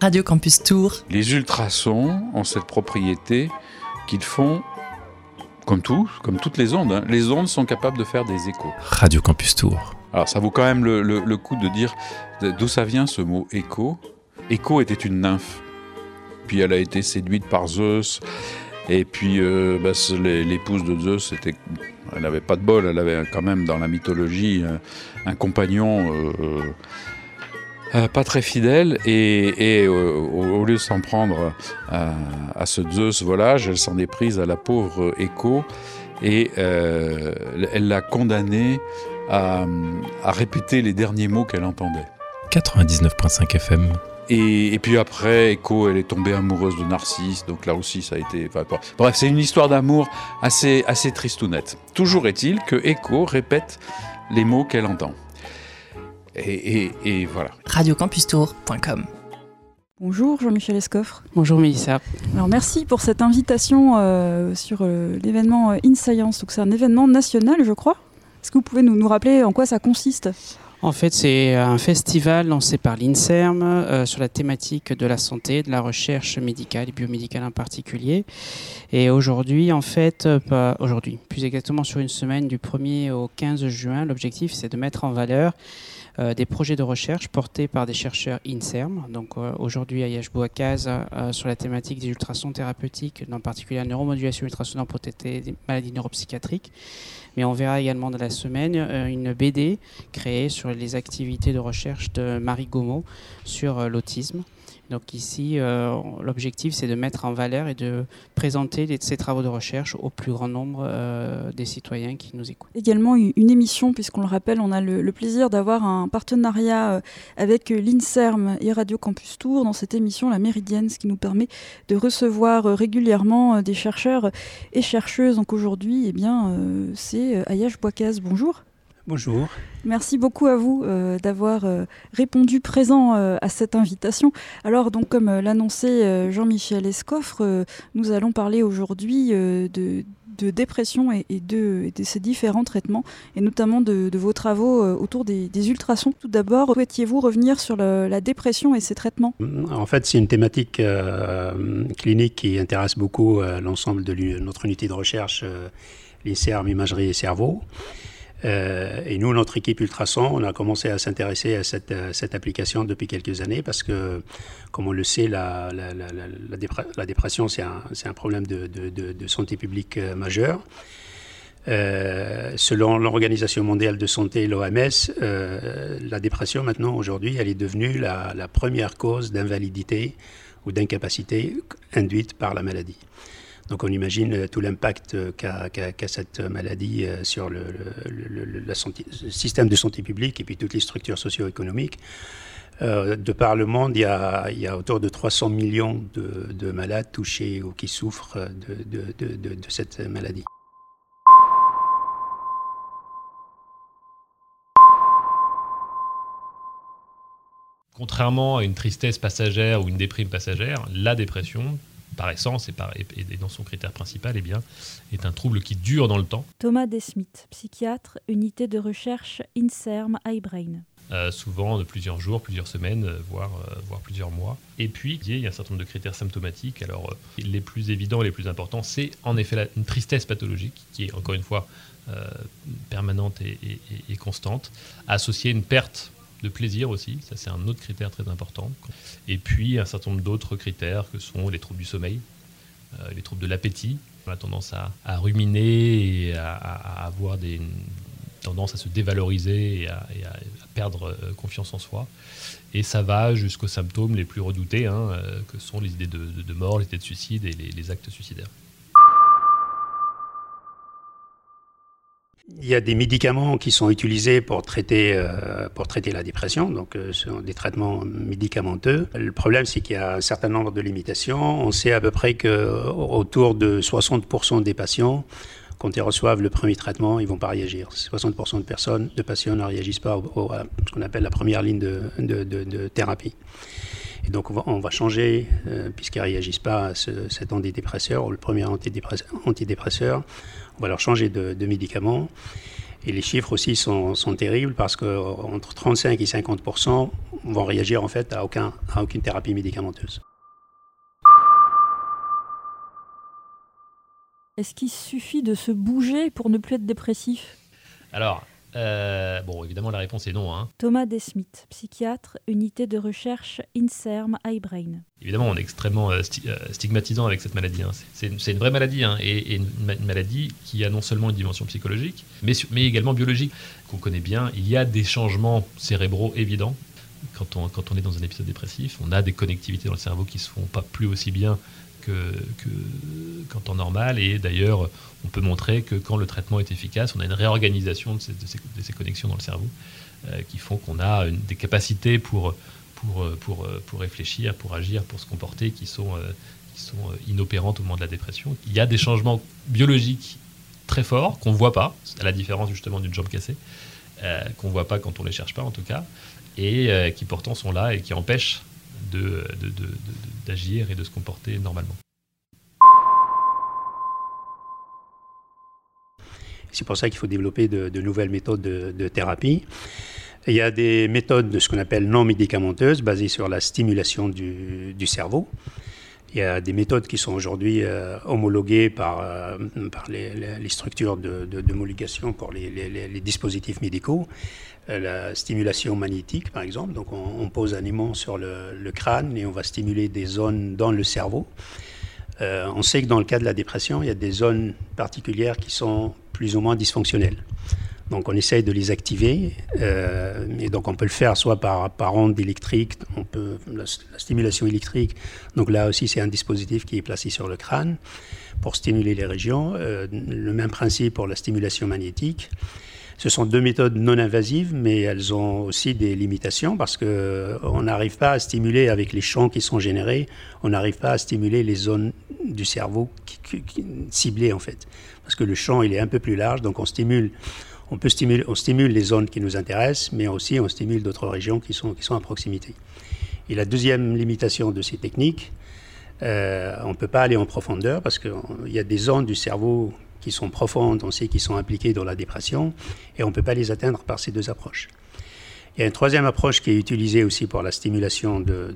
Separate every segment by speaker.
Speaker 1: Radio Campus Tour.
Speaker 2: Les ultrasons ont cette propriété qu'ils font comme tout, comme toutes les ondes. hein. Les ondes sont capables de faire des échos.
Speaker 3: Radio Campus Tour.
Speaker 2: Alors ça vaut quand même le, le- le coup de dire d'où ça vient ce mot écho. Écho était une nymphe. Puis elle a été séduite par Zeus. Et puis euh, bah, l'épouse de Zeus, c'était, elle n'avait pas de bol. Elle avait quand même dans la mythologie un, un compagnon euh, euh, pas très fidèle. Et, et, euh, au, au lieu de s'en prendre à, à ce Zeus volage, elle s'en est prise à la pauvre Écho. Et euh, elle l'a condamné à, à répéter les derniers mots qu'elle entendait.
Speaker 3: 99.5 FM.
Speaker 2: Et, et puis après, Echo, elle est tombée amoureuse de Narcisse, donc là aussi ça a été... enfin, bref, c'est une histoire d'amour assez, assez tristounette. Toujours est-il que Echo répète les mots qu'elle entend. Et, et- et voilà.
Speaker 1: Radiocampustour.com.
Speaker 4: Bonjour Jean-Michel Escoffre.
Speaker 5: Bonjour Mélissa.
Speaker 4: Alors merci pour cette invitation euh, sur euh, l'événement euh, InScience. Donc c'est un événement national, je crois. Est-ce que vous pouvez nous, nous rappeler en quoi ça consiste?
Speaker 5: En fait, c'est un festival lancé par l'INSERM euh, sur la thématique de la santé, de la recherche médicale et biomédicale en particulier. Et aujourd'hui, en fait, euh, pas aujourd'hui, plus exactement sur une semaine du 1er au 15 juin, l'objectif c'est de mettre en valeur euh, des projets de recherche portés par des chercheurs INSERM. Donc euh, aujourd'hui à Yash-Bouakaz euh, sur la thématique des ultrasons thérapeutiques, en particulier la neuromodulation ultrasonore pour traiter des maladies neuropsychiatriques. Mais on verra également dans la semaine euh, une BD créée sur les activités de recherche de Marie Gomo sur euh, l'autisme. Donc ici, euh, l'objectif, c'est de mettre en valeur et de présenter les- ces travaux de recherche au plus grand nombre euh, des citoyens qui nous écoutent.
Speaker 4: Également une émission, puisqu'on le rappelle, on a le, le plaisir d'avoir un partenariat euh, avec l'INSERM et Radio Campus Tour dans cette émission La Méridienne, ce qui nous permet de recevoir régulièrement des chercheurs et chercheuses. Donc aujourd'hui, eh bien, euh, c'est Ayash Bouakaz. Bonjour.
Speaker 6: Bonjour.
Speaker 4: Merci beaucoup à vous euh, d'avoir euh, répondu présent euh, à cette invitation. Alors donc comme l'annonçait Jean-Michel Escoffre, nous allons parler aujourd'hui de, dépression et, de, ces différents traitements et notamment de, vos travaux autour des, ultrasons. Tout d'abord, souhaitiez-vous revenir sur la dépression et ses traitements?
Speaker 6: En fait, c'est une thématique clinique qui intéresse beaucoup l'ensemble de notre unité de recherche, l'INSERM Imagerie et Cerveau. Euh, et nous, notre équipe Ultrason, on a commencé à s'intéresser à cette, euh, application depuis quelques années parce que, comme on le sait, la, la, la, la- la dépre- la dépression, c'est un, problème de, santé publique euh, majeur. Selon l'Organisation mondiale de santé, l'OMS, la dépression maintenant, aujourd'hui, elle est devenue la première cause d'invalidité ou d'incapacité induite par la maladie. Donc on imagine euh, tout l'impact euh, qu'a cette maladie euh, sur le, système de santé publique et puis toutes les structures socio-économiques. De par le monde, il y, a, autour de 300 millions de, de malades touchés ou qui souffrent de cette maladie.
Speaker 7: Contrairement à une tristesse passagère ou une déprime passagère, la dépression, par essence et, par, et, et dans son critère principal, eh bien, est un trouble qui dure dans le temps,
Speaker 8: Thomas Desmith, psychiatre, unité de recherche INSERM iBrain.
Speaker 7: euh, souvent de plusieurs jours, plusieurs semaines, euh, voire, euh, voire plusieurs mois. Et puis, il y a un certain nombre de critères symptomatiques. Alors, euh, les plus évidents, les plus importants, c'est en effet la- une tristesse pathologique, qui est encore une fois permanente et, et- et- et constante, associée à une perte de plaisir aussi, ça c'est un autre critère très important. Et puis un certain nombre d'autres critères que sont les troubles du sommeil, euh, les troubles de l'appétit. On a tendance à, ruminer et à, avoir des une tendance à se dévaloriser et à, perdre euh, confiance en soi. Et ça va jusqu'aux symptômes les plus redoutés, hein, euh, que sont les idées de, mort, les idées de suicide et les actes suicidaires.
Speaker 6: Il y a des médicaments qui sont utilisés pour traiter, euh, pour traiter la dépression, donc euh, ce sont des traitements médicamenteux. Le problème, c'est qu'il y a un certain nombre de limitations. On sait à peu près qu'autour de 60% des patients, quand ils reçoivent le premier traitement, ils vont pas réagir. 60% de personnes, de patients ne réagissent pas à ce qu'on appelle la première ligne de- de- de thérapie. Et donc on va, on va changer, euh, puisqu'ils ne réagissent pas à ce- cet antidépresseur, ou le premier antidépresseur, antidépresseur, on va leur changer de, de médicament. Et les chiffres aussi sont, sont terribles parce qu'entre 35 et 50% vont réagir en fait à, aucun, à aucune thérapie médicamenteuse.
Speaker 4: Est-ce qu'il suffit de se bouger pour ne plus être dépressif?
Speaker 7: Alors, euh, bon, évidemment, la réponse est non. Hein.
Speaker 8: Thomas Desmith, psychiatre, unité de recherche INSERM iBrain.
Speaker 7: Évidemment, on est extrêmement euh, euh, stigmatisant avec cette maladie. Hein. C'est une vraie maladie, hein, et, une, maladie qui a non seulement une dimension psychologique, mais, mais également biologique, qu'on connaît bien. Il y a des changements cérébraux évidents. Quand on, quand on est dans un épisode dépressif, on a des connectivités dans le cerveau qui ne se font pas plus aussi bien que, qu'en temps normal. Et d'ailleurs, on peut montrer que quand le traitement est efficace, on a une réorganisation de ces, connexions dans le cerveau euh, qui font qu'on a des capacités pour, pour, pour, pour, réfléchir, pour agir, pour se comporter qui sont, euh, sont inopérantes au moment de la dépression. Il y a des changements biologiques très forts qu'on ne voit pas, à la différence justement d'une jambe cassée, euh, qu'on ne voit pas quand on ne les cherche pas en tout cas, et qui pourtant sont là et qui empêchent d'agir de, et de se comporter normalement.
Speaker 6: C'est pour ça qu'il faut développer de, nouvelles méthodes de, thérapie. il y a des méthodes de ce qu'on appelle non médicamenteuses, basées sur la stimulation du, cerveau. Il y a des méthodes qui sont aujourd'hui euh, homologuées par, euh, par les, structures d'homologation pour les, dispositifs médicaux. Euh, la stimulation magnétique, par exemple. Donc, on, pose un aimant sur le, crâne et on va stimuler des zones dans le cerveau. Euh, on sait que dans le cas de la dépression, il y a des zones particulières qui sont plus ou moins dysfonctionnelles. Donc on essaye de les activer, euh, et donc on peut le faire soit par, par onde électrique, on peut, la, stimulation électrique, donc là aussi c'est un dispositif qui est placé sur le crâne pour stimuler les régions. le même principe pour la stimulation magnétique. Ce sont deux méthodes non invasives, mais elles ont aussi des limitations parce qu'on euh, n'arrive pas à stimuler avec les champs qui sont générés, on n'arrive pas à stimuler les zones du cerveau ciblées en fait. Parce que le champ il est un peu plus large, donc on stimule, peut stimuler, stimule les zones qui nous intéressent, mais aussi on stimule d'autres régions qui sont, qui sont à proximité. Et la deuxième limitation de ces techniques, euh, on ne peut pas aller en profondeur parce qu'il y a des zones du cerveau qui sont profondes, on sait qu'ils sont impliqués dans la dépression, et on ne peut pas les atteindre par ces deux approches. Il y a une troisième approche qui est utilisée aussi pour la stimulation de,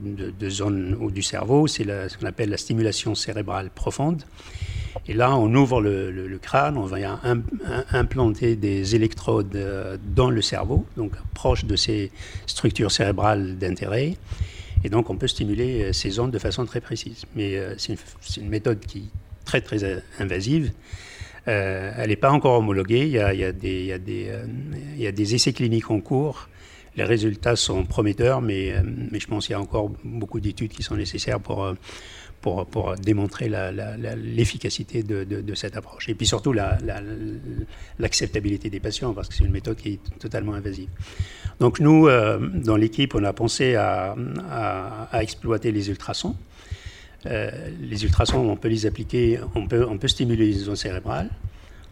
Speaker 6: zones du cerveau, c'est ce qu'on appelle la stimulation cérébrale profonde. Et là, on ouvre le, crâne, on va implanter des électrodes euh, dans le cerveau, donc proche de ces structures cérébrales d'intérêt. Et donc, on peut stimuler euh, ces zones de façon très précise. Mais euh, c'est une, une, méthode qui est très, très invasive. Euh, elle n'est pas encore homologuée. Il y a, des, essais cliniques en cours. Les résultats sont prometteurs, mais, euh, je pense qu'il y a encore beaucoup d'études qui sont nécessaires pour, euh, démontrer l'efficacité de, cette approche. Et puis surtout l'acceptabilité des patients, parce que c'est une méthode qui est totalement invasive. Donc nous, dans l'équipe, on a pensé à exploiter les ultrasons. Euh, les ultrasons, on peut les appliquer, on peut, stimuler les zones cérébrales,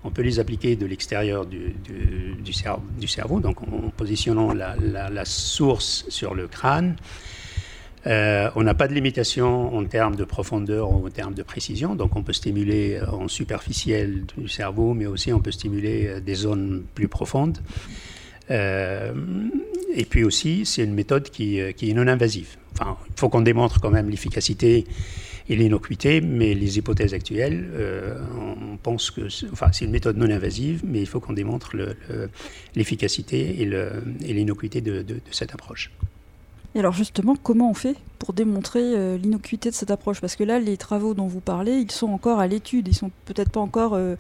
Speaker 6: on peut les appliquer de l'extérieur du, cerveau, donc en positionnant la, source sur le crâne. Euh, on n'a pas de limitation en termes de profondeur ou en termes de précision, donc on peut stimuler en superficiel du cerveau, mais aussi on peut stimuler euh, des zones plus profondes. Et puis aussi, c'est une méthode qui, qui est non invasive. Enfin, il faut qu'on démontre quand même l'efficacité et l'innocuité, mais les hypothèses actuelles, euh, on pense que, enfin, c'est une méthode non invasive, mais il faut qu'on démontre l'efficacité et l'innocuité de, cette approche.
Speaker 4: Et alors justement, comment on fait pour démontrer euh, l'innocuité de cette approche? Parce que là, les travaux dont vous parlez, ils sont encore à l'étude, ils sont peut-être pas encore euh,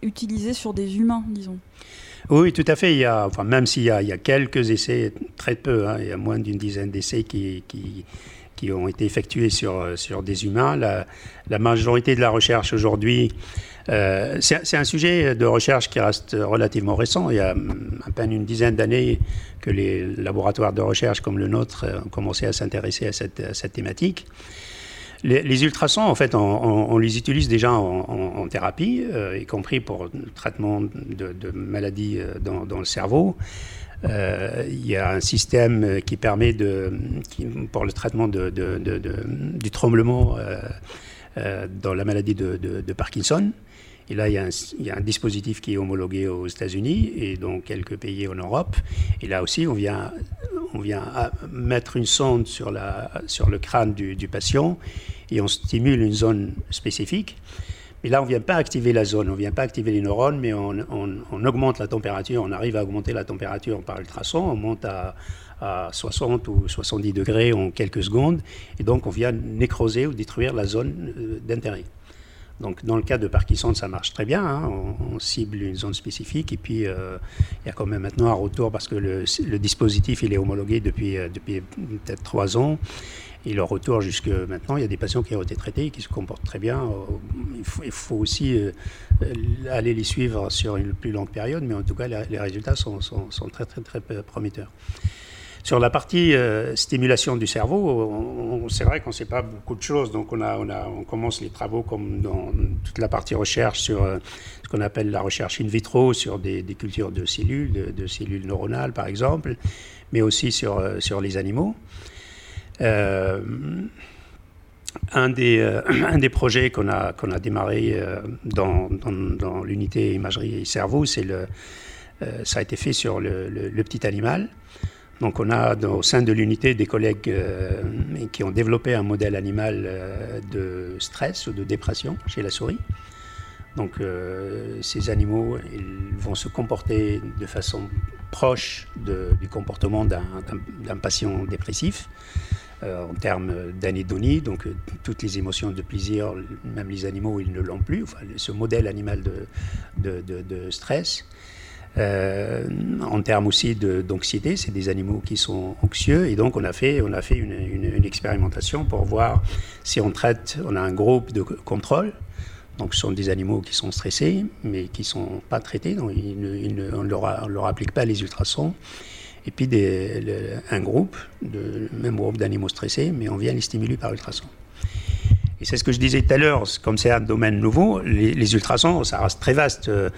Speaker 4: utilisés sur des humains, disons.
Speaker 6: Oui, tout à fait. Il y a, enfin, même s'il y, y, a quelques essais, très peu, hein, il y a moins d'une dizaine d'essais qui, qui, qui, ont été effectués sur, sur des humains. La, la majorité de la recherche aujourd'hui, euh, c'est un sujet de recherche qui reste relativement récent. Il y a à peine une dizaine d'années que les laboratoires de recherche comme le nôtre ont commencé à s'intéresser à cette, à cette thématique. Les, ultrasons, en fait, on, les utilise déjà en, thérapie, euh, y compris pour le traitement de, maladies euh, dans, le cerveau. Euh, il y a un système qui permet de, pour le traitement du tremblement dans la maladie de, Parkinson. Et là, il y, a un, il y, a un, dispositif qui est homologué aux États-Unis et dans quelques pays en Europe. Et là aussi, on vient, on vient mettre une sonde sur, la, le crâne du, patient et on stimule une zone spécifique. Mais là, on ne vient pas activer la zone, on ne vient pas activer les neurones, mais on, on, on, augmente la température, on arrive à augmenter la température par ultrason, on monte à, à 60 ou 70 degrés en quelques secondes, et donc on vient nécroser ou détruire la zone euh, d'intérêt. Donc, dans le cas de Parkinson, ça marche très bien. Hein. On, cible une zone spécifique et puis euh, il y a quand même maintenant un retour parce que le, dispositif il est homologué depuis, euh, depuis peut-être trois ans. Et le retour jusque maintenant, il y a des patients qui ont été traités et qui se comportent très bien. Il faut, il faut aussi euh, aller les suivre sur une plus longue période, mais en tout cas, les, les résultats sont, sont, sont, très, très, très prometteurs. Sur la partie euh, stimulation du cerveau, c'est vrai qu'on ne sait pas beaucoup de choses, donc on, commence les travaux comme dans toute la partie recherche sur euh, ce qu'on appelle la recherche in vitro, sur des, cultures de cellules, de, cellules neuronales par exemple, mais aussi sur, euh, les animaux. Un des, projets qu'on a, démarré dans, l'unité imagerie et cerveau, le, ça a été fait sur le petit animal. Donc on a au sein de l'unité des collègues euh, qui ont développé un modèle animal euh, de stress ou de dépression chez la souris. Donc euh, ces animaux vont se comporter de façon proche du comportement d'un patient dépressif en termes d'anédonie, donc toutes les émotions de plaisir, même les animaux ils ne l'ont plus, ce modèle animal de stress. Euh, en termes aussi d'anxiété, c'est des animaux qui sont anxieux et donc on a fait, on a fait une, expérimentation pour voir si on traite, on a un groupe de contrôle, donc ce sont des animaux qui sont stressés mais qui ne sont pas traités, donc on ne leur, applique pas les ultrasons. Et puis le, un groupe, de, même groupe d'animaux stressés, mais on vient les stimuler par ultrasons. Et c'est ce que je disais tout à l'heure, comme c'est un domaine nouveau, les, ultrasons, ça reste très vaste. Euh,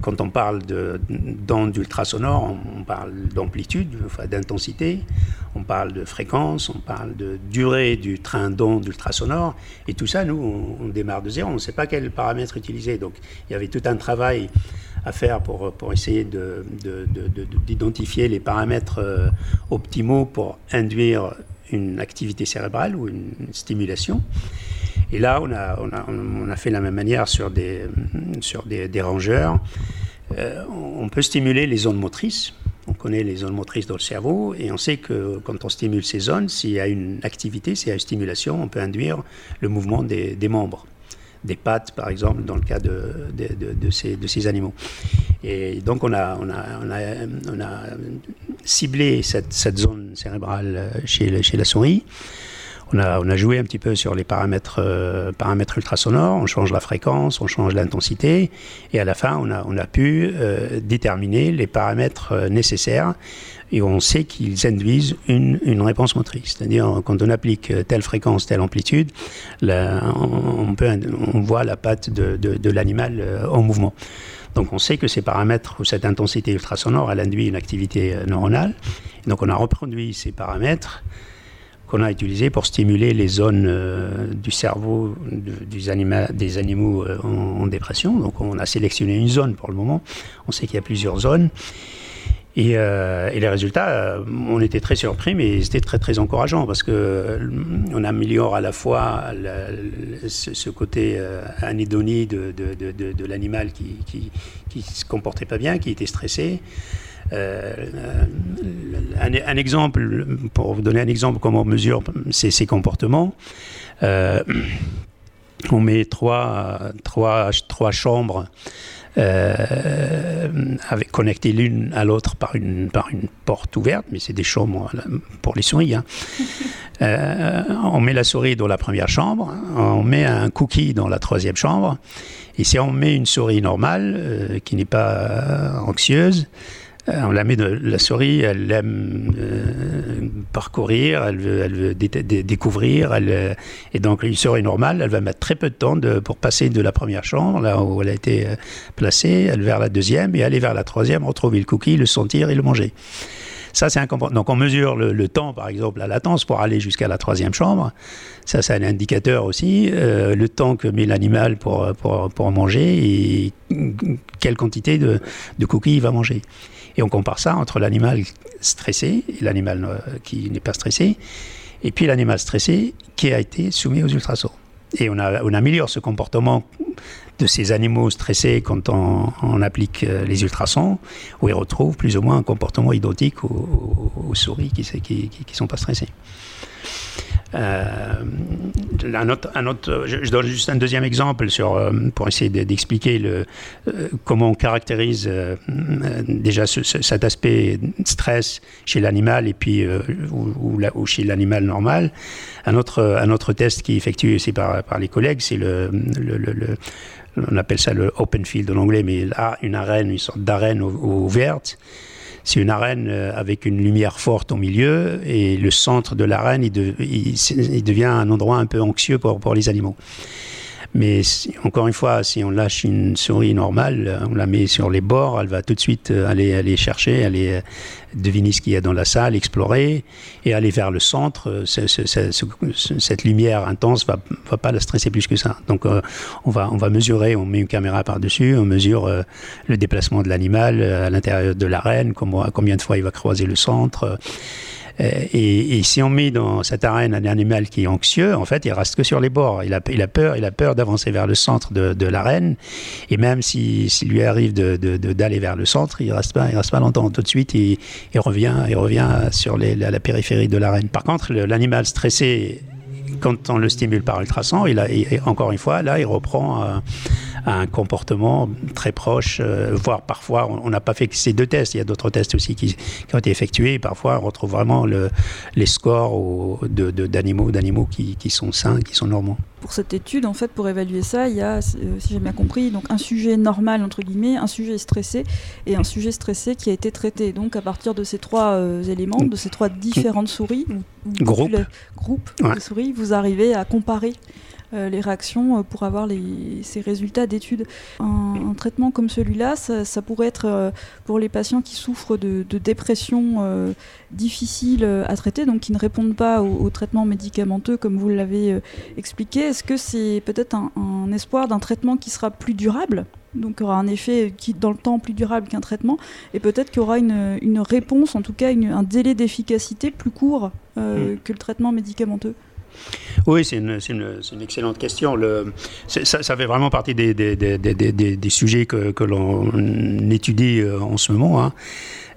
Speaker 6: quand on parle d'ondes d'ultrasonores, on, on, parle d'amplitude, enfin, d'intensité, on parle de fréquence, on parle de durée du train d'ondes ultrasonores. Et tout ça, nous, on, démarre de zéro, on ne sait pas quels paramètres utiliser. Donc il y avait tout un travail à faire pour, pour essayer d'identifier les paramètres euh, optimaux pour induire une activité cérébrale ou une stimulation. Et là, on a, on a, on a fait la même manière sur des, sur des. Euh, on peut stimuler les zones motrices. On connaît les zones motrices dans le cerveau et on sait que quand on stimule ces zones, s'il y a une activité, s'il y a une stimulation, on peut induire le mouvement des, des membres des pattes, par exemple, dans le cas de, ces, animaux. Et donc, on a, ciblé cette, zone cérébrale chez, chez la souris. On a, joué un petit peu sur les paramètres, euh, paramètres ultrasonores, on change la fréquence, on change l'intensité, et à la fin, on a, pu euh, déterminer les paramètres euh, nécessaires, et on sait qu'ils induisent une, réponse motrice. C'est-à-dire, quand on applique telle fréquence, telle amplitude, on, voit la patte de, l'animal euh, en mouvement. Donc on sait que ces paramètres ou cette intensité ultrasonore, elle induit une activité euh, neuronale. Donc on a reproduit ces paramètres qu'on a utilisé pour stimuler les zones euh, du cerveau de, des, anima, des, animaux euh, en, dépression. Donc on a sélectionné une zone pour le moment. On sait qu'il y a plusieurs zones. Et, euh, et les résultats, euh, on était très surpris, mais c'était très très encourageant parce que euh, on améliore à la fois ce, côté anédonie de, de, de, l'animal qui, qui, qui se comportait pas bien, qui était stressé. Un, un, exemple, pour vous donner un exemple, comment on mesure ces, ces comportements, on met trois, trois, trois chambres avec, connectées l'une à l'autre par une, par une porte ouverte, mais c'est des chambres pour les souris. Hein. Euh, on met la souris dans la première chambre, on met un cookie dans la troisième chambre, et si on met une souris normale, euh, qui n'est pas anxieuse, euh, on la la souris, elle aime euh, parcourir, elle veut, découvrir, euh, et donc une souris normale, elle va mettre très peu de temps pour passer de la première chambre, là où elle a été placée, elle vers la deuxième et aller vers la troisième, retrouver le cookie, le sentir et le manger. Ça, c'est un Donc, on mesure le, temps, par exemple, la latence pour aller jusqu'à la troisième chambre. Ça, c'est un indicateur aussi. Euh, le temps que met l'animal pour, manger et quelle quantité de, de cookies il va manger. Et on compare ça entre l'animal stressé et l'animal euh, qui n'est pas stressé, et puis l'animal stressé qui a été soumis aux ultrasons. Et on, améliore ce comportement de ces animaux stressés quand on, applique euh, les ultrasons, où ils retrouvent plus ou moins un comportement identique aux, souris qui ne sont pas stressées. Euh, un autre, je, donne juste un deuxième exemple sur, euh, pour essayer d'expliquer le, euh, comment on caractérise déjà cet aspect stress chez l'animal et puis ou, chez l'animal normal. Un autre, un autre test qui est effectué aussi par, les collègues, c'est le, on appelle ça le open field en anglais, mais là, une arène, une sorte d'arène ouverte c'est une arène euh, avec une lumière forte au milieu et le centre de l'arène, il, devient un endroit un peu anxieux pour les animaux. Mais encore une fois, si on lâche une souris normale, euh, on la met sur les bords, elle va tout de suite euh, aller, aller chercher, aller euh, deviner ce qu'il y a dans la salle, explorer et aller vers le centre. cette lumière intense va, va pas la stresser plus que ça. Donc on, va, on va mesurer, on met une caméra par-dessus, on mesure le déplacement de l'animal à l'intérieur de l'arène, combien de fois il va croiser le centre. Euh, et, si on met dans cette arène un animal qui est anxieux, en fait, il reste que sur les bords. Il a, peur, il a peur d'avancer vers le centre de, l'arène. Et même s'il si, lui arrive d'aller de, vers le centre, il reste pas, il reste pas longtemps. Tout de suite, il, il revient, il revient sur la périphérie de l'arène. Par contre, l'animal stressé quand on le stimule par ultrason, il a, encore une fois, là, il reprend euh, un comportement très proche, euh, voire parfois, on n'a pas fait ces deux tests, il y a d'autres tests aussi qui, ont été effectués, parfois on retrouve vraiment le, les scores d'animaux d'animaux qui, qui sont sains, qui sont normaux.
Speaker 4: Pour cette étude, en fait, pour évaluer ça, il y a, euh, si j'ai bien compris, donc un sujet normal entre guillemets, un sujet stressé et un sujet stressé qui a été traité. Donc à partir de ces trois euh, éléments, de ces trois différentes souris,
Speaker 6: ou, groupe,
Speaker 4: de souris, vous arrivez à comparer euh, les réactions euh, pour avoir ces résultats d'études? Un, traitement comme celui-là, ça, pourrait être euh, pour les patients qui souffrent de, dépression difficile à traiter, donc qui ne répondent pas au, traitement médicamenteux comme vous l'avez expliqué. Est-ce que c'est peut-être un, espoir d'un traitement qui sera plus durable? Donc aura un effet qui dans le temps plus durable qu'un traitement, et peut-être qu'il y aura une, réponse, en tout cas un délai d'efficacité plus court mm. que le traitement médicamenteux?
Speaker 6: Oui, c'est une, excellente question. Ça, fait vraiment partie des, sujets que, l'on étudie euh, en ce moment. Hein.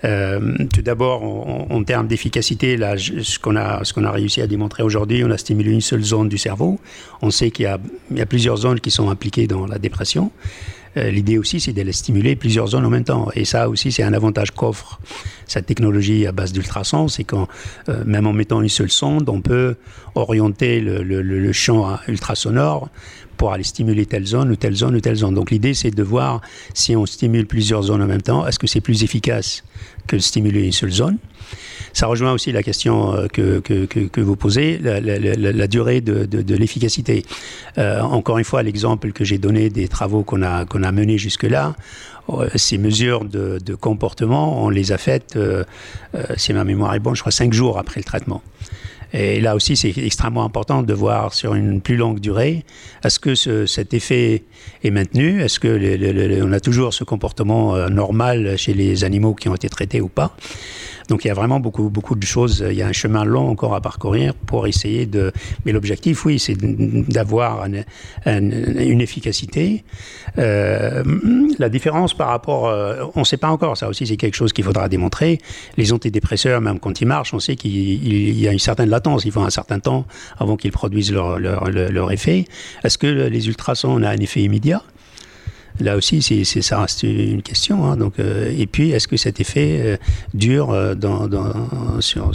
Speaker 6: Euh, tout d'abord, en, termes d'efficacité, ce qu'on a, réussi à démontrer aujourd'hui, on a stimulé une seule zone du cerveau. On sait qu'il y a plusieurs zones qui sont impliquées dans la dépression. Euh, l'idée aussi, c'est de les stimuler plusieurs zones en même temps. Et ça aussi, c'est un avantage qu'offre cette technologie à base d'ultrasons, c'est qu'en euh, même en mettant une seule sonde, on peut orienter le, le champ ultrasonore pour aller stimuler telle zone ou telle zone ou telle zone. Donc l'idée, c'est de voir si on stimule plusieurs zones en même temps, est-ce que c'est plus efficace que de stimuler une seule zone? Ça rejoint aussi la question euh, que, que, que, vous posez, la, durée de, de, l'efficacité. Euh, encore une fois, l'exemple que j'ai donné des travaux qu'on a, qu'on a menés jusque-là, euh, ces mesures de, de, comportement, on les a faites, si ma mémoire est bonne, je crois cinq jours après le traitement. Et là aussi, c'est extrêmement important de voir sur une plus longue durée, est-ce que ce, cet effet est maintenu? Est-ce que on a toujours ce comportement normal chez les animaux qui ont été traités ou pas? Donc il y a vraiment beaucoup, beaucoup de choses. Il y a un chemin long encore à parcourir pour essayer de. Mais l'objectif, oui, c'est d'avoir une efficacité. Euh, la différence par rapport, euh, on ne sait pas encore. Ça aussi, c'est quelque chose qu'il faudra démontrer. Les antidépresseurs, même quand ils marchent, on sait qu'il y a une certaine latence. Il faut un certain temps avant qu'ils produisent leur, leur effet. Est-ce que les ultrasons ont un effet immédiat? Là aussi, ça reste une question. Hein. donc, euh, et puis, est-ce que cet effet euh, dure euh, sur,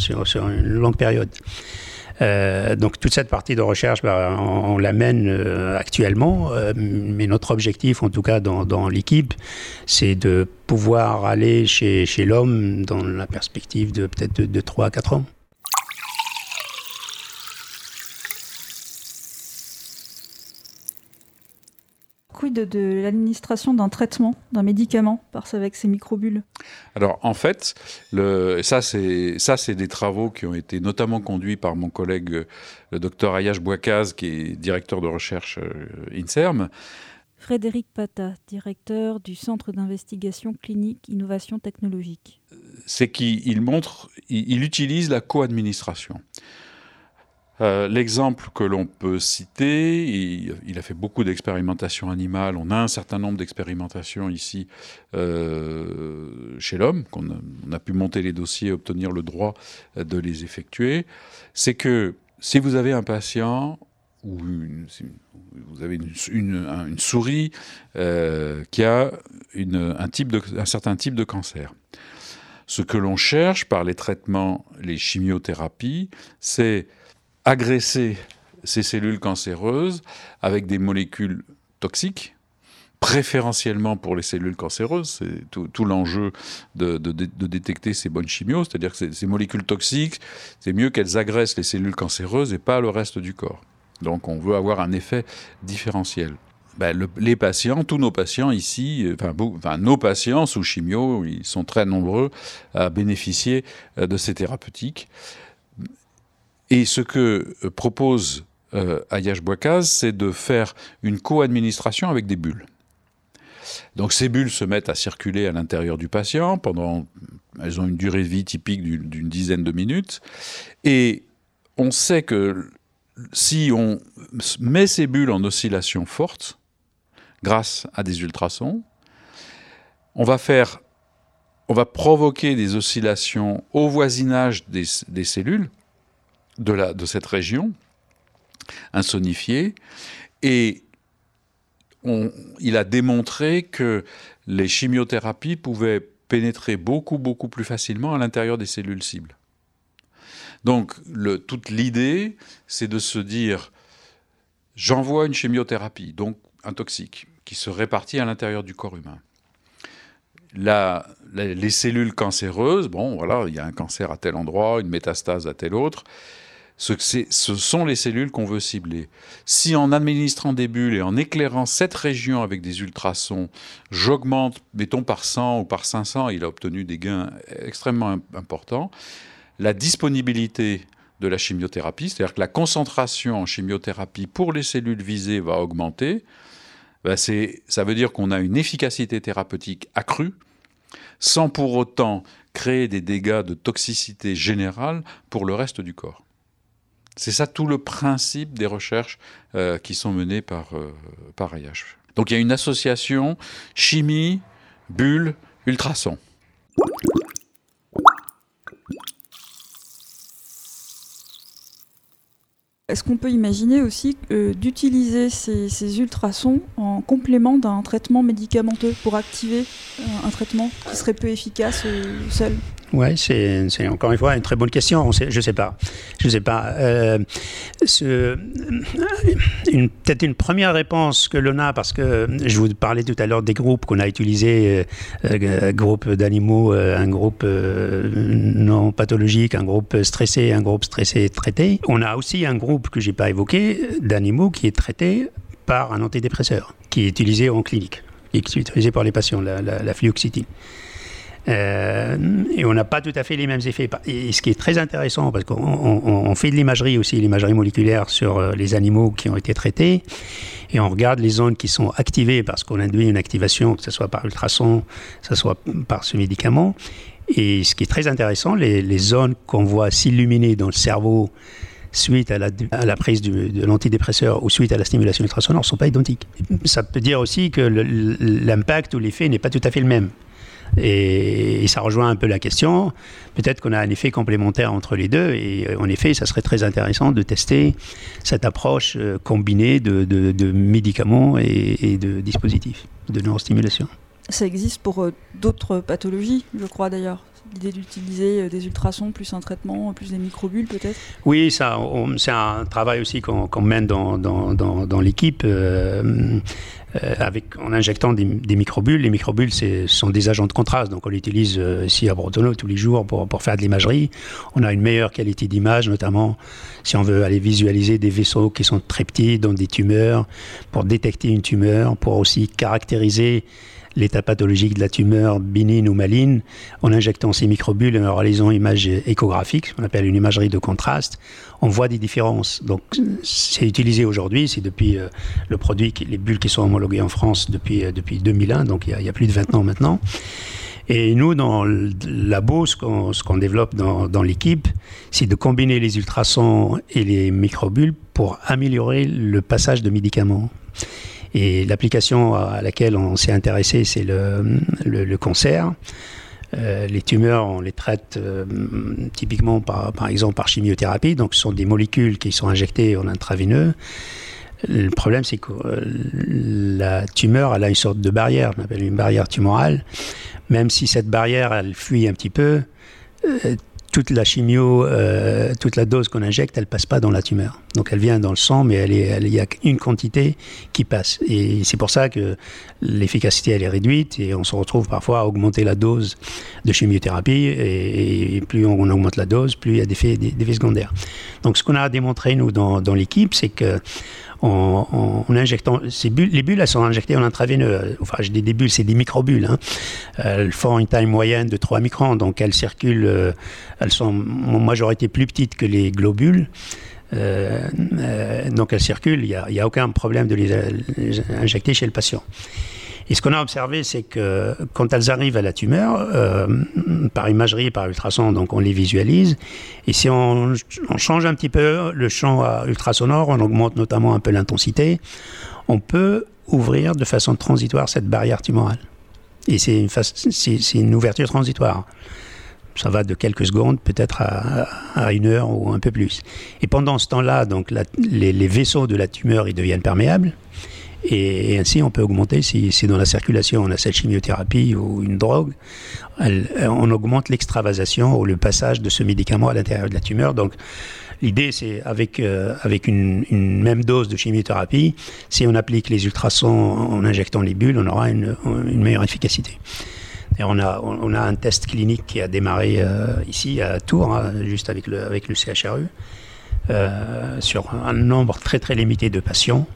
Speaker 6: une longue période? Donc toute cette partie de recherche, bah, on, l'amène actuellement, mais notre objectif, en tout cas dans, l'équipe, c'est de pouvoir aller chez, chez l'homme dans la perspective de peut-être de, de 3 à 4 ans.
Speaker 4: De l'administration d'un traitement, d'un médicament, par avec ces microbules
Speaker 2: Alors en fait, le, ça c'est des travaux qui ont été notamment conduits par mon collègue le docteur Ayash Bouakaz, qui est directeur de recherche euh, INSERM.
Speaker 8: Frédéric Pata, directeur du Centre d'investigation clinique innovation technologique.
Speaker 2: C'est qu'il montre, il, utilise la co-administration. Euh, l'exemple que l'on peut citer, il, a fait beaucoup d'expérimentations animales. On a un certain nombre d'expérimentations ici euh, chez l'homme, qu'on a, a, pu monter les dossiers, obtenir le droit de les effectuer. C'est que si vous avez un patient ou vous avez une, souris euh, qui a un, type un certain type de cancer. Ce que l'on cherche par les traitements, les chimiothérapies, c'est agresser ces cellules cancéreuses avec des molécules toxiques, préférentiellement pour les cellules cancéreuses. C'est tout, l'enjeu de, détecter ces bonnes chimios, c'est-à-dire que ces molécules toxiques, c'est mieux qu'elles agressent les cellules cancéreuses et pas le reste du corps. Donc on veut avoir un effet différentiel. Ben, les patients, tous nos patients ici, euh, enfin, nos patients sous chimio, ils sont très nombreux à bénéficier euh, de ces thérapeutiques. Et ce que euh, propose Ayash Bouakaz, c'est de faire une co-administration avec des bulles. Donc ces bulles se mettent à circuler à l'intérieur du patient pendant, elles ont une durée de vie typique d'une dizaine de minutes, et on sait que si on met ces bulles en oscillation forte, grâce à des ultrasons, on va faire, on va provoquer des oscillations au voisinage des, cellules de, la, de cette région insonifiée, et il a démontré que les chimiothérapies pouvaient pénétrer beaucoup, beaucoup plus facilement à l'intérieur des cellules cibles. Donc, toute l'idée, c'est de se dire, j'envoie une chimiothérapie, donc un toxique, qui se répartit à l'intérieur du corps humain. les cellules cancéreuses, bon, voilà, il y a un cancer à tel endroit, une métastase à tel autre. Ce, sont les cellules qu'on veut cibler. Si en administrant des bulles et en éclairant cette région avec des ultrasons, j'augmente, mettons par 100 ou par 500, il a obtenu des gains extrêmement importants, la disponibilité de la chimiothérapie, c'est-à-dire que la concentration en chimiothérapie pour les cellules visées va augmenter, ben ça veut dire qu'on a une efficacité thérapeutique accrue, sans pour autant créer des dégâts de toxicité générale pour le reste du corps. C'est ça tout le principe des recherches euh, qui sont menées par, euh, par IH. Donc il y a une association chimie, bulle, ultrasons.
Speaker 4: Est-ce qu'on peut imaginer aussi euh, d'utiliser ces, ultrasons en complément d'un traitement médicamenteux pour activer euh, un traitement qui serait peu efficace seul?
Speaker 6: Oui, c'est encore une fois une très bonne question. je ne sais pas. Je sais pas. Euh, Peut-être une première réponse que l'on a, parce que je vous parlais tout à l'heure des groupes qu'on a utilisés, euh, euh groupe d'animaux, euh, un groupe euh, non pathologique, un groupe stressé, un groupe stressé traité. On a aussi un groupe que j'ai pas évoqué d'animaux qui est traité par un antidépresseur, qui est utilisé en clinique, qui est utilisé par les patients, la, la. Euh, et on n'a pas tout à fait les mêmes effets. Et ce qui est très intéressant, parce qu'on fait de l'imagerie aussi, l'imagerie moléculaire sur euh, les animaux qui ont été traités, et on regarde les zones qui sont activées parce qu'on induit une activation, que ce soit par ultrason, que ce soit par ce médicament. Et ce qui est très intéressant, les, zones qu'on voit s'illuminer dans le cerveau suite à la, à la prise de l'antidépresseur ou suite à la stimulation ultrasonore ne sont pas identiques. Ça peut dire aussi que l'impact ou l'effet n'est pas tout à fait le même. Et, ça rejoint un peu la question. Peut-être qu'on a un effet complémentaire entre les deux. Et euh, en effet, ça serait très intéressant de tester cette approche euh, combinée de, médicaments et, de dispositifs de neurostimulation.
Speaker 4: Ça existe pour euh, d'autres pathologies, je crois d'ailleurs. L'idée d'utiliser des ultrasons plus un traitement, plus des microbules peut-être
Speaker 6: Oui, c'est un travail aussi qu'on mène dans, l'équipe. avec, en injectant des, microbules. Les microbules, sont des agents de contraste, donc on l'utilise ici à Bretonneau tous les jours pour, pour, faire de l'imagerie. On a une meilleure qualité d'image, notamment si on veut aller visualiser des vaisseaux qui sont très petits dans des tumeurs, pour détecter une tumeur, pour aussi caractériser l'état pathologique de la tumeur bénigne ou maligne en injectant ces microbules et en réalisant une image échographique, ce qu'on appelle une imagerie de contraste, on voit des différences. Donc c'est utilisé aujourd'hui, c'est depuis euh, le produit, les bulles qui sont homologuées en France depuis, euh, depuis 2001, donc il y, a, plus de 20 ans maintenant. Et nous, dans le labo, ce qu'on développe dans, dans l'équipe, c'est de combiner les ultrasons et les microbules pour améliorer le passage de médicaments. Et l'application à laquelle on s'est intéressé, c'est le, le, cancer. Euh, les tumeurs, on les traite euh, typiquement par, par exemple par chimiothérapie, donc ce sont des molécules qui sont injectées en intraveineux. Le problème, c'est que euh, la tumeur, elle a une sorte de barrière, on appelle une barrière tumorale. Même si cette barrière, elle fuit un petit peu, toute la chimio, euh, toute la dose qu'on injecte, elle passe pas dans la tumeur. Donc elle vient dans le sang, mais elle il y a une quantité qui passe. Et c'est pour ça que l'efficacité elle est réduite et on se retrouve parfois à augmenter la dose de chimiothérapie et, plus on augmente la dose, plus il y a des des, secondaires. Donc ce qu'on a démontré nous dans, dans l'équipe, c'est que en, injectant ces bulles. Les bulles, elles sont injectées en intraveineux. Enfin, je dis des bulles, c'est des microbules. Hein. Elles font une taille moyenne de 3 microns, donc elles circulent. Euh, elles sont en majorité plus petites que les globules. Euh, euh, donc elles circulent, il n'y a, aucun problème de les injecter chez le patient. Et ce qu'on a observé, c'est que quand elles arrivent à la tumeur, euh, par imagerie, par ultrason, donc on les visualise. Et si on, change un petit peu le champ ultrasonore, on augmente notamment un peu l'intensité, on peut ouvrir de façon transitoire cette barrière tumorale. Et c'est une, ouverture transitoire. Ça va de quelques secondes, peut-être à, une heure ou un peu plus. Et pendant ce temps-là, les, les, vaisseaux de la tumeur ils deviennent perméables. Et, ainsi, on peut augmenter, si, si, dans la circulation on a cette chimiothérapie ou une drogue, on augmente l'extravasation ou le passage de ce médicament à l'intérieur de la tumeur. Donc, L'idée, c'est avec, euh, avec une, même dose de chimiothérapie, si on applique les ultrasons en injectant les bulles, on aura une, une meilleure efficacité. Et on, a, on a un test clinique qui a démarré euh, ici à Tours, hein, juste avec le, avec le CHRU, euh, sur un nombre très très limité de patients.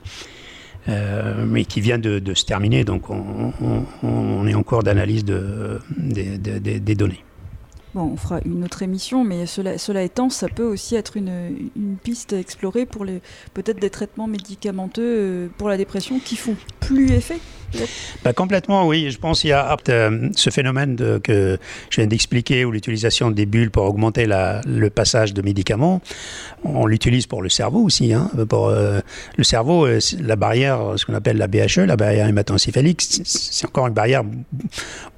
Speaker 6: Euh, mais qui vient de, se terminer. Donc on, est encore d'analyse de, des données.
Speaker 4: On fera une autre émission, mais cela, étant, ça peut aussi être une, une piste à explorer pour peut-être des traitements médicamenteux euh, pour la dépression qui font plus effet
Speaker 6: bah, complètement, oui. Je pense qu'il y a euh, ce phénomène que je viens d'expliquer, où l'utilisation des bulles pour augmenter le passage de médicaments, on l'utilise pour le cerveau aussi. Hein. Euh, le cerveau, euh, la barrière, ce qu'on appelle la BHE, la barrière hématoencéphalique, c'est encore une barrière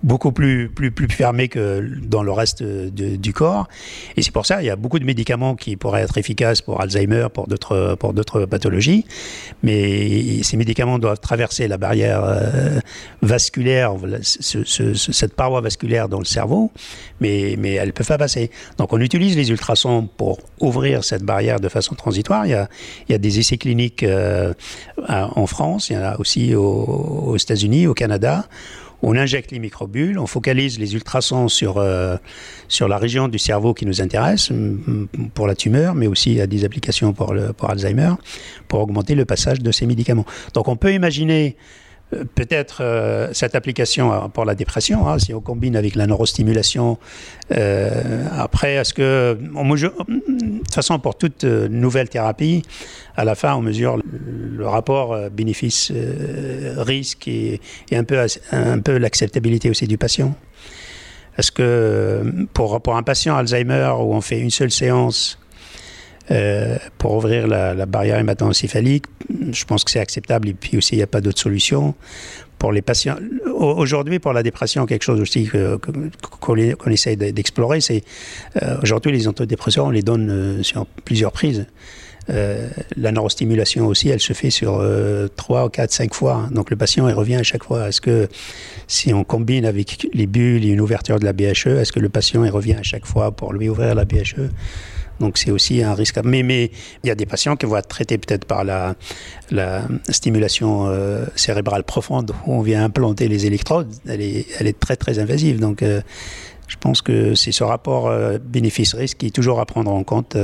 Speaker 6: beaucoup plus, plus, plus fermée que dans le reste du corps. Et c'est pour ça qu'il y a beaucoup de médicaments qui pourraient être efficaces pour Alzheimer, pour d'autres, pour d'autres pathologies. Mais ces médicaments doivent traverser la barrière euh, vasculaire, cette paroi vasculaire dans le cerveau, mais, mais elles ne peuvent pas passer. Donc on utilise les ultrasons pour ouvrir cette barrière de façon transitoire. Il y a, il y a des essais cliniques euh, en France, il y en a aussi aux, États-Unis, au Canada. On injecte les microbules, on focalise les ultrasons sur, euh, sur la région du cerveau qui nous intéresse, pour la tumeur, mais aussi a des applications pour, le, pour Alzheimer, pour augmenter le passage de ces médicaments. Donc on peut imaginer peut-être euh, cette application pour la dépression, hein, si on combine avec la neurostimulation. Euh, après, est-ce que, de toute façon, pour toute nouvelle thérapie, à la fin, on mesure le, rapport bénéfice-risque et, un peu, l'acceptabilité aussi du patient. Est-ce que pour un patient Alzheimer où on fait une seule séance euh, pour ouvrir la, barrière hémato-encéphalique. Je pense que c'est acceptable et puis aussi il n'y a pas d'autre solution. Pour les patients, aujourd'hui pour la dépression, quelque chose aussi qu'on essaye d'explorer, c'est euh, aujourd'hui les antidépresseurs, on les donne euh, sur plusieurs prises. la neurostimulation aussi, elle se fait sur 3, 4, 5 fois. Hein. Donc le patient, il revient à chaque fois. Est-ce que si on combine avec les bulles et une ouverture de la BHE, est-ce que le patient, il revient à chaque fois pour lui ouvrir la BHE donc c'est aussi un risque. Mais, mais il y a des patients qui vont être traités peut-être par la, la stimulation euh, cérébrale profonde où on vient implanter les électrodes. Elle est, très très invasive. Donc euh, je pense que c'est ce rapport euh, bénéfice-risque qui est toujours à prendre en compte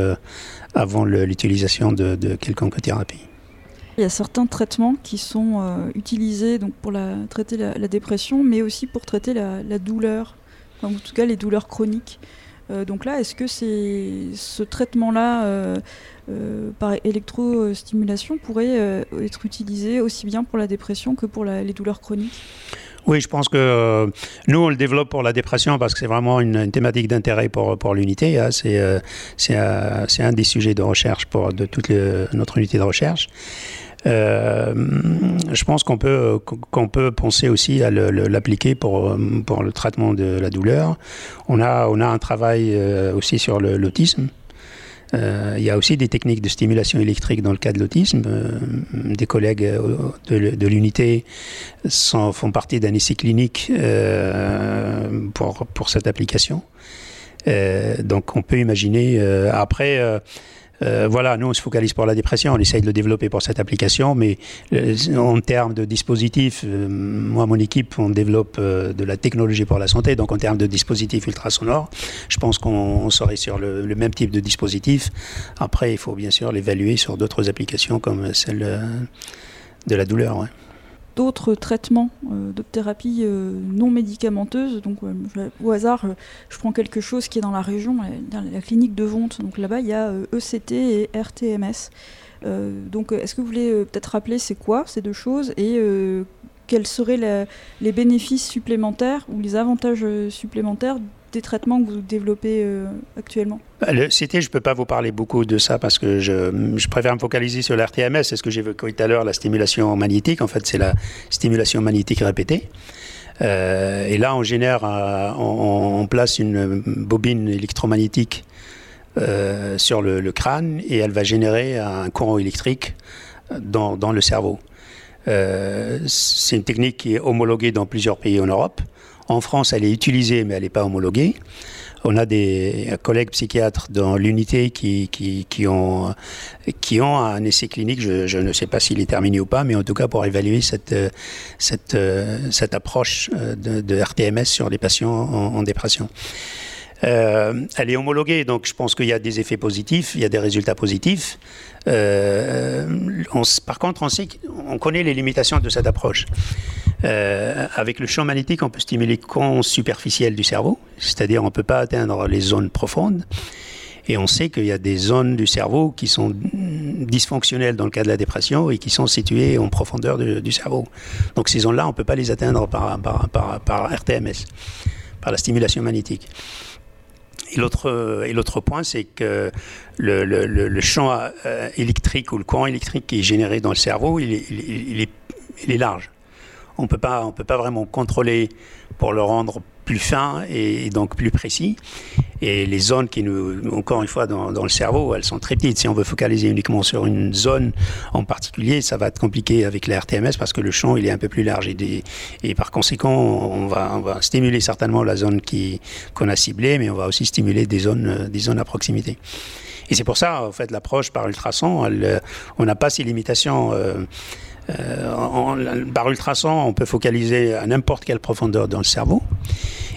Speaker 6: avant l'utilisation de, de quelconque thérapie.
Speaker 4: Il y a certains traitements qui sont utilisés donc pour traiter la, dépression, mais aussi pour traiter la douleur, en tout cas les douleurs chroniques. Euh, donc là, est-ce que ce traitement-là euh, euh, par électrostimulation pourrait être utilisé aussi bien pour la dépression que pour les douleurs chroniques?
Speaker 6: Oui, je pense que nous, on le développe pour la dépression parce que c'est vraiment une, thématique d'intérêt pour, pour l'unité. Hein. C'est un des sujets de recherche pour de toute notre unité de recherche. Euh, je pense qu'on peut, qu'on peut penser aussi à l'appliquer pour, pour le traitement de la douleur. On a, on a un travail euh, aussi sur l'autisme. Euh, il y a aussi des techniques de stimulation électrique dans le cas de l'autisme. des collègues de, l'unité font partie d'un essai clinique pour, pour cette application. donc on peut imaginer, après, euh, voilà, nous on se focalise pour la dépression, on essaye de le développer pour cette application, mais euh, en termes de dispositifs, euh, moi mon équipe on développe de la technologie pour la santé, donc en termes de dispositifs ultrasonores, je pense qu'on serait sur le, même type de dispositif. Après, il faut bien sûr l'évaluer sur d'autres applications comme celle de la douleur
Speaker 4: d'autres traitements, euh, d'autres thérapies euh, non médicamenteuses. Donc, au hasard, euh, je prends quelque chose qui est dans la région, la clinique de Vonte. Donc là-bas, il y a ECT e et RTMS. donc, est-ce que vous voulez peut-être rappeler c'est quoi ces deux choses et quels seraient les bénéfices supplémentaires ou les avantages supplémentaires des traitements que vous développez euh, actuellement?
Speaker 6: Le je ne peux pas vous parler beaucoup de ça parce que je, préfère me focaliser sur l'RTMS. C'est ce que j'évoquais tout à l'heure, la stimulation magnétique. En fait, c'est la stimulation magnétique répétée. Euh, et là, on génère, on, place une bobine électromagnétique euh, sur le, crâne et elle va générer un courant électrique dans le cerveau. c'est une technique qui est homologuée dans plusieurs pays en Europe. En France, elle est utilisée, mais elle n'est pas homologuée. On a des collègues psychiatres dans l'unité qui, qui, ont, qui ont un essai clinique, je, ne sais pas s'il est terminé ou pas, mais en tout cas pour évaluer cette, cette, cette approche de, RTMS sur les patients en, dépression. Euh, elle est homologuée, donc je pense qu'il y a des effets positifs, il y a des résultats positifs. Euh, par contre, on, sait, on connaît les limitations de cette approche. Euh, avec le champ magnétique, on peut stimuler le superficiel du cerveau, c'est-à-dire on ne peut pas atteindre les zones profondes. Et on sait qu'il y a des zones du cerveau qui sont dysfonctionnelles dans le cas de la dépression et qui sont situées en profondeur du cerveau. Donc ces zones-là, on ne peut pas les atteindre par, RTMS, par la stimulation magnétique. Et l'autre point, c'est que le, champ euh, électrique ou le courant électrique qui est généré dans le cerveau, il est, il est large. On peut pas, on peut pas vraiment contrôler pour le rendre plus fin et donc plus précis. Et les zones qui nous, encore une fois, dans, le cerveau, elles sont très petites. Si on veut focaliser uniquement sur une zone en particulier, ça va être compliqué avec la RTMS parce que le champ, il est un peu plus large. Et, par conséquent, on va, stimuler certainement la zone qu'on a ciblée, mais on va aussi stimuler des zones, des zones à proximité. Et c'est pour ça, en fait, l'approche par ultrason, on n'a pas ces limitations. Euh, euh, par ultrason, on peut focaliser à n'importe quelle profondeur dans le cerveau.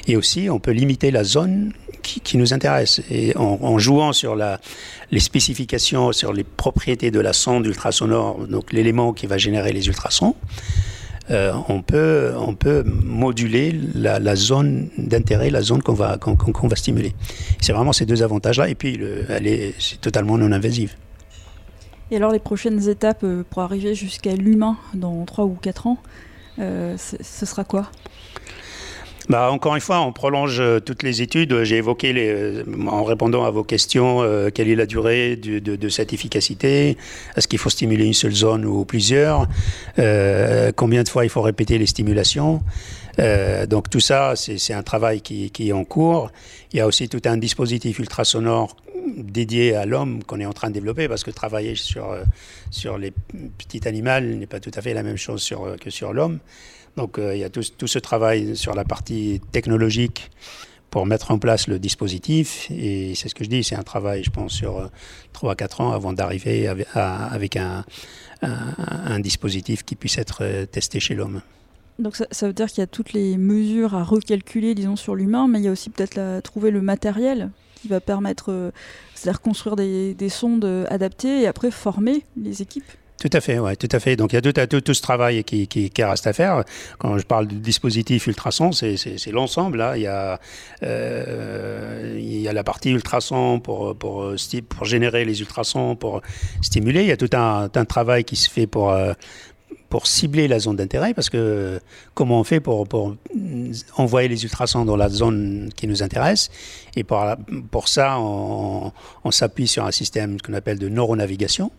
Speaker 6: Et aussi, on peut limiter la zone qui, nous intéresse. En, jouant sur les spécifications, sur les propriétés de la sonde ultrasonore, donc l'élément qui va générer les ultrasons, euh, on, peut, on peut moduler la, zone d'intérêt, la zone qu'on va, va stimuler. C'est vraiment ces deux avantages-là. Et puis, elle est, c'est totalement non invasive.
Speaker 4: Et alors les prochaines étapes euh, pour arriver jusqu'à l'humain dans 3 ou 4 ans, euh, ce sera quoi?
Speaker 6: Bah, encore une fois, on prolonge euh, toutes les études. J'ai évoqué, en répondant à vos questions, quelle est la durée de, cette efficacité? Est-ce qu'il faut stimuler une seule zone ou plusieurs? Combien de fois il faut répéter les stimulations? Donc tout ça, c'est un travail qui, est en cours. Il y a aussi tout un dispositif ultrasonore dédié à l'homme qu'on est en train de développer, parce que travailler sur, sur les petits animaux n'est pas tout à fait la même chose sur, que sur l'homme. Donc il y a tout, tout, ce travail sur la partie technologique pour mettre en place le dispositif. Et c'est ce que je dis, c'est un travail, je pense, sur 3 à 4 ans avant d'arriver avec un, un, dispositif qui puisse être testé chez l'homme.
Speaker 4: Donc ça, veut dire qu'il y a toutes les mesures à recalculer, disons, sur l'humain, mais il y a aussi peut-être trouver le matériel qui va permettre, euh, c'est-à-dire construire des, des sondes adaptées et après former les équipes.
Speaker 6: Tout à fait, ouais, tout à fait. Donc il y a tout, ce travail qui, reste à faire. Quand je parle du dispositif ultrason, c'est l'ensemble. Là, il y a euh, il y a la partie ultrason pour pour générer les ultrasons, pour stimuler. Il y a tout un, travail qui se fait pour euh, pour cibler la zone d'intérêt, parce que comment on fait pour, pour, envoyer les ultrasons dans la zone qui nous intéresse Et pour, pour ça, on, s'appuie sur un système qu'on appelle de neuronavigation.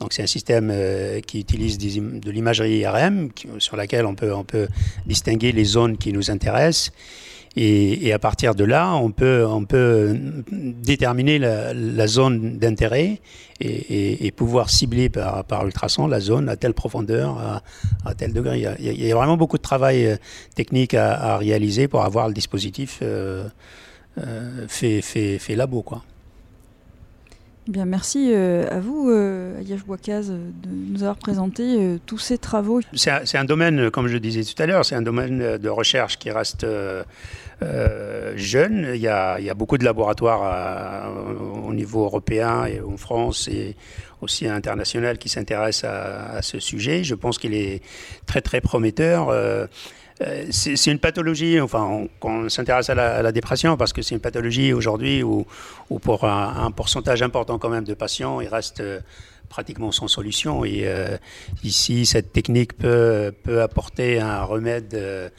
Speaker 6: Donc c'est un système euh, qui utilise de l'imagerie IRM sur laquelle on peut, on peut distinguer les zones qui nous intéressent. Et, à partir de là, on peut, on peut déterminer la, zone d'intérêt et, pouvoir cibler par, par ultrason la zone à telle profondeur, à, à tel degré. Il y, a, vraiment beaucoup de travail euh, technique à, réaliser pour avoir le dispositif euh, fait, fait, fait labo. Quoi.
Speaker 4: Eh bien, merci euh, à vous, euh, Ayash Bouakaz, de nous avoir présenté euh, tous ces travaux.
Speaker 6: C'est un, domaine, comme je disais tout à l'heure, c'est un domaine de recherche qui reste jeune. Il y, a, il y, a, beaucoup de laboratoires au niveau européen et en France et aussi international qui s'intéressent à, à, ce sujet. Je pense qu'il est très très prometteur. Euh, c'est une pathologie, enfin, on, s'intéresse à, la dépression parce que c'est une pathologie aujourd'hui où, pour un, pourcentage important quand même de patients, il reste euh, pratiquement sans solution. Et euh, ici, cette technique peut, apporter un remède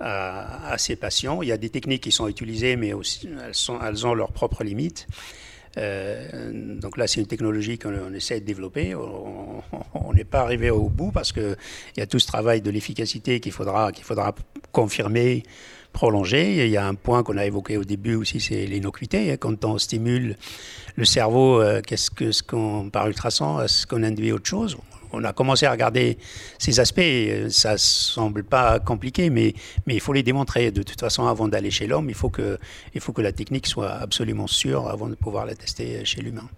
Speaker 6: à, ces patients. Il y a des techniques qui sont utilisées, mais elles ont leurs propres limites. Euh, donc là, c'est une technologie qu'on essaie de développer. On n'est pas arrivé au bout parce qu'il y a tout ce travail de l'efficacité qu'il faudra, qu'il faudra confirmer, prolonger. Il y a un point qu'on a évoqué au début aussi, c'est l'innocuité. Quand on stimule le cerveau, euh, qu'est-ce que ce qu'on par ultrason, est-ce qu'on induit autre chose? On a commencé à regarder ces aspects. Ça semble pas compliqué, mais, mais il faut les démontrer. De toute façon, avant d'aller chez l'homme, il, faut que, il faut que la technique soit absolument sûre avant de pouvoir la tester chez l'humain.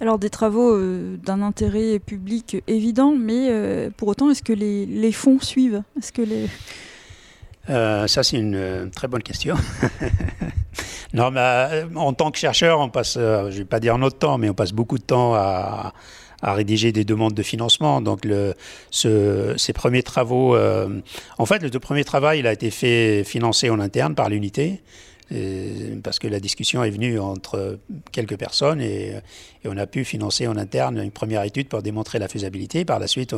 Speaker 4: Alors des travaux euh, d'un intérêt public évident, mais euh, pour autant, est-ce que les, les, fonds suivent? Est-ce que les...
Speaker 6: Euh, ça, c'est une très bonne question. non, mais, en tant que chercheur, on passe, je ne vais pas dire notre temps, mais on passe beaucoup de temps à, à rédiger des demandes de financement. Donc ces premiers travaux, euh, en fait, le premier travail, il a été fait financé en interne par l'unité. Parce que la discussion est venue entre quelques personnes et, on a pu financer en interne une première étude pour démontrer la faisabilité. Par la suite,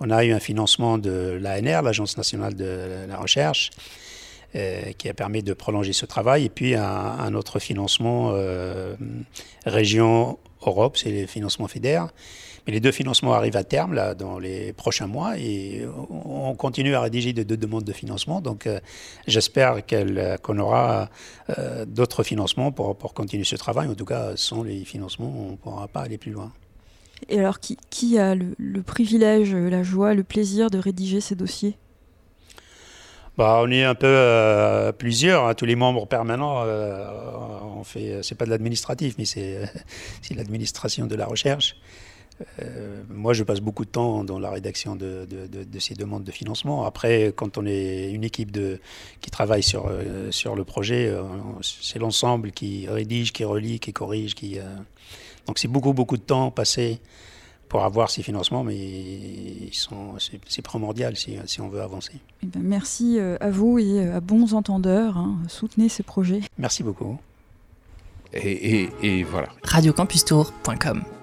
Speaker 6: on, a eu un financement de l'ANR, l'Agence nationale de la recherche, qui a permis de prolonger ce travail. Et puis un, autre financement euh, région Europe, c'est les financements fédères. Mais les deux financements arrivent à terme là, dans les prochains mois et on continue à rédiger de deux demandes de financement. Donc euh, j'espère qu'on aura euh, d'autres financements pour, pour, continuer ce travail. En tout cas, sans les financements, on ne pourra pas aller plus loin.
Speaker 4: Et alors, qui, qui a le, le, privilège, la joie, le plaisir de rédiger ces dossiers?
Speaker 6: Bah, on est un peu euh, plusieurs, hein, tous les membres permanents. Euh, on fait, c'est pas de l'administratif, mais c'est, l'administration de la recherche. Euh, moi, je passe beaucoup de temps dans la rédaction de, ces demandes de financement. Après, quand on est une équipe qui travaille sur, euh, le projet, c'est l'ensemble qui rédige, qui relie, qui corrige. Donc, c'est beaucoup, beaucoup de temps passé pour avoir ces financements, mais c'est, primordial si, si, on veut avancer.
Speaker 4: Eh ben, merci à vous et à bons entendeurs. Hein. soutenez ces projets.
Speaker 6: Merci beaucoup.
Speaker 2: Et, et, et voilà.
Speaker 1: Radiocampustour.com